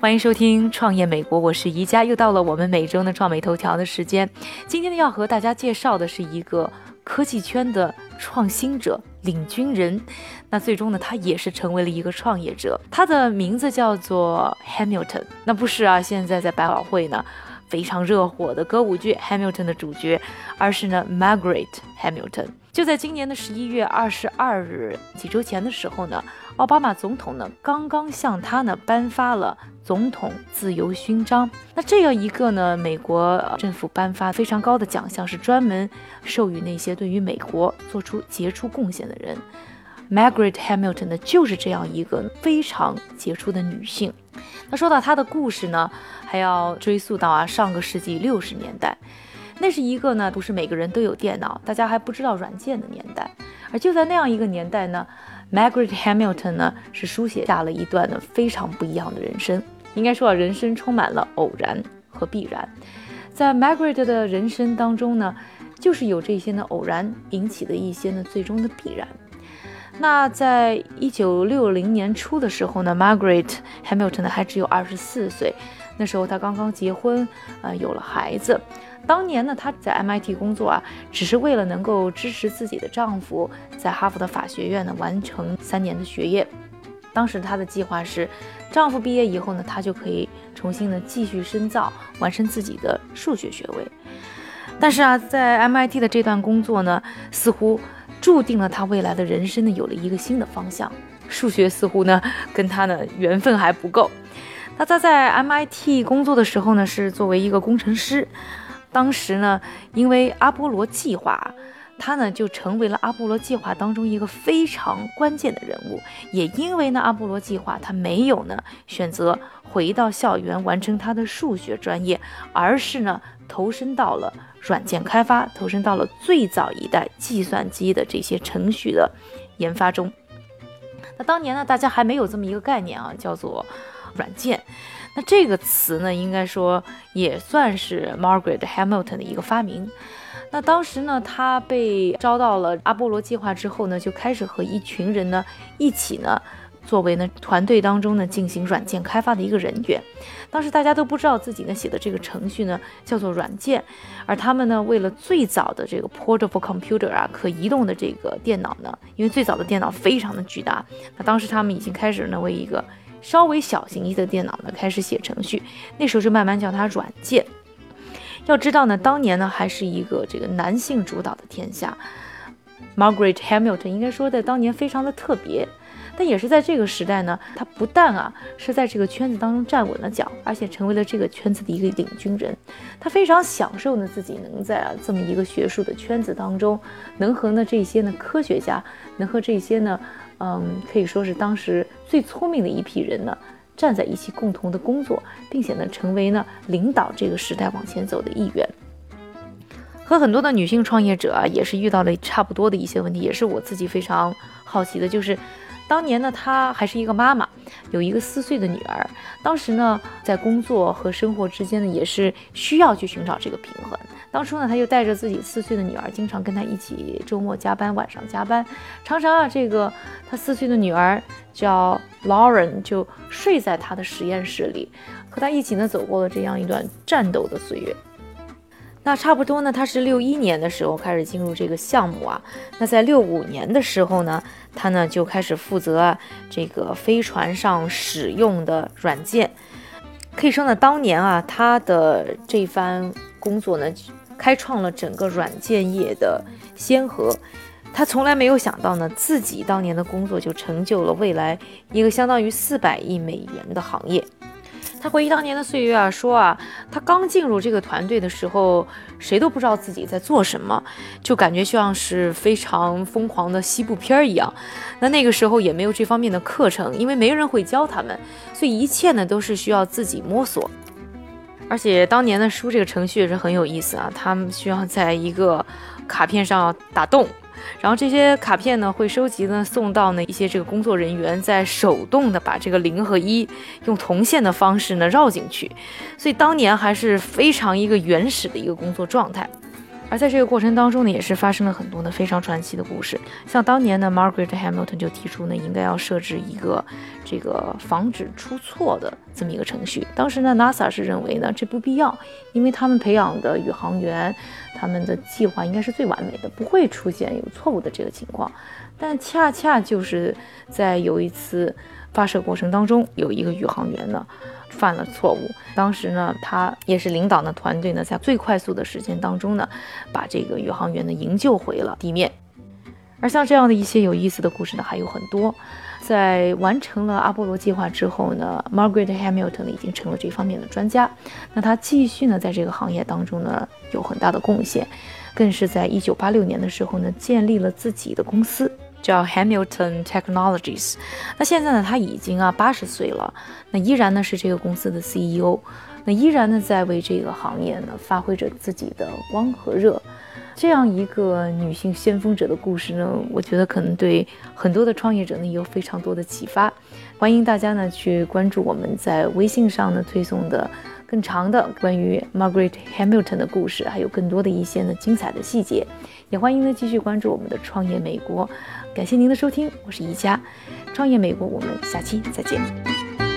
欢迎收听《创业美国》，我是宜家，又到了我们每周的创美头条的时间。今天呢，要和大家介绍的是一个科技圈的创新者、领军人。那最终呢，他也是成为了一个创业者。他的名字叫做 Hamilton。那不是啊，现在在百老汇呢非常热火的歌舞剧《Hamilton》的主角，而是呢 Margaret Hamilton。就在今年的十一月二十二日，几周前的时候呢，奥巴马总统呢刚刚向他呢颁发了总统自由勋章。那这样一个呢，美国政府颁发非常高的奖项，是专门授予那些对于美国做出杰出贡献的人。Margaret Hamilton 呢，就是这样一个非常杰出的女性。那说到她的故事呢，还要追溯到啊上个世纪六十年代。那是一个呢，不是每个人都有电脑，大家还不知道软件的年代。而就在那样一个年代呢，Margaret Hamilton 呢是书写下了一段呢非常不一样的人生。应该说啊，人生充满了偶然和必然。在 Margaret 的人生当中呢，就是有这些呢偶然引起的一些呢最终的必然。那在一九六零年初的时候呢，Margaret Hamilton 呢还只有二十四岁，那时候她刚刚结婚，呃，有了孩子。当年呢，她在 MIT 工作啊，只是为了能够支持自己的丈夫在哈佛的法学院呢完成三年的学业。当时她的计划是，丈夫毕业以后呢，她就可以重新呢继续深造，完成自己的数学学位。但是啊，在 MIT 的这段工作呢，似乎注定了她未来的人生呢有了一个新的方向。数学似乎呢跟她呢缘分还不够。那她在 MIT 工作的时候呢，是作为一个工程师。当时呢，因为阿波罗计划，他呢就成为了阿波罗计划当中一个非常关键的人物。也因为呢，阿波罗计划他没有呢选择回到校园完成他的数学专业，而是呢投身到了软件开发，投身到了最早一代计算机的这些程序的研发中。那当年呢，大家还没有这么一个概念啊，叫做软件。那这个词呢，应该说也算是 Margaret Hamilton 的一个发明。那当时呢，他被招到了阿波罗计划之后呢，就开始和一群人呢一起呢，作为呢团队当中呢进行软件开发的一个人员。当时大家都不知道自己呢写的这个程序呢叫做软件，而他们呢为了最早的这个 portable computer 啊，可移动的这个电脑呢，因为最早的电脑非常的巨大，那当时他们已经开始呢为一个。稍微小型一些的电脑呢，开始写程序，那时候就慢慢叫它软件。要知道呢，当年呢还是一个这个男性主导的天下。Margaret Hamilton 应该说在当年非常的特别，但也是在这个时代呢，她不但啊是在这个圈子当中站稳了脚，而且成为了这个圈子的一个领军人。她非常享受呢自己能在啊这么一个学术的圈子当中，能和呢这些呢科学家，能和这些呢。嗯，可以说是当时最聪明的一批人呢，站在一起共同的工作，并且呢，成为呢领导这个时代往前走的一员。和很多的女性创业者啊，也是遇到了差不多的一些问题，也是我自己非常好奇的，就是。当年呢，她还是一个妈妈，有一个四岁的女儿。当时呢，在工作和生活之间呢，也是需要去寻找这个平衡。当初呢，她就带着自己四岁的女儿，经常跟她一起周末加班，晚上加班。常常啊，这个她四岁的女儿叫 Lauren，就睡在她的实验室里，和她一起呢，走过了这样一段战斗的岁月。那差不多呢，他是六一年的时候开始进入这个项目啊。那在六五年的时候呢，他呢就开始负责这个飞船上使用的软件。可以说呢，当年啊，他的这番工作呢，开创了整个软件业的先河。他从来没有想到呢，自己当年的工作就成就了未来一个相当于四百亿美元的行业。他回忆当年的岁月啊，说啊，他刚进入这个团队的时候，谁都不知道自己在做什么，就感觉像是非常疯狂的西部片儿一样。那那个时候也没有这方面的课程，因为没人会教他们，所以一切呢都是需要自己摸索。而且当年的书这个程序也是很有意思啊，他们需要在一个卡片上打洞。然后这些卡片呢，会收集呢，送到呢一些这个工作人员在手动的把这个零和一用铜线的方式呢绕进去，所以当年还是非常一个原始的一个工作状态。而在这个过程当中呢，也是发生了很多呢非常传奇的故事。像当年呢，Margaret Hamilton 就提出呢，应该要设置一个这个防止出错的这么一个程序。当时呢，NASA 是认为呢这不必要，因为他们培养的宇航员，他们的计划应该是最完美的，不会出现有错误的这个情况。但恰恰就是在有一次发射过程当中，有一个宇航员呢。犯了错误，当时呢，他也是领导的团队呢，在最快速的时间当中呢，把这个宇航员呢营救回了地面。而像这样的一些有意思的故事呢，还有很多。在完成了阿波罗计划之后呢，Margaret Hamilton 已经成了这方面的专家。那他继续呢，在这个行业当中呢，有很大的贡献，更是在一九八六年的时候呢，建立了自己的公司。叫 Hamilton Technologies，那现在呢，他已经啊八十岁了，那依然呢是这个公司的 CEO，那依然呢在为这个行业呢发挥着自己的光和热。这样一个女性先锋者的故事呢，我觉得可能对很多的创业者呢也有非常多的启发。欢迎大家呢去关注我们在微信上呢推送的更长的关于 Margaret Hamilton 的故事，还有更多的一些呢精彩的细节。也欢迎呢继续关注我们的创业美国。感谢您的收听，我是宜佳，创业美国，我们下期再见。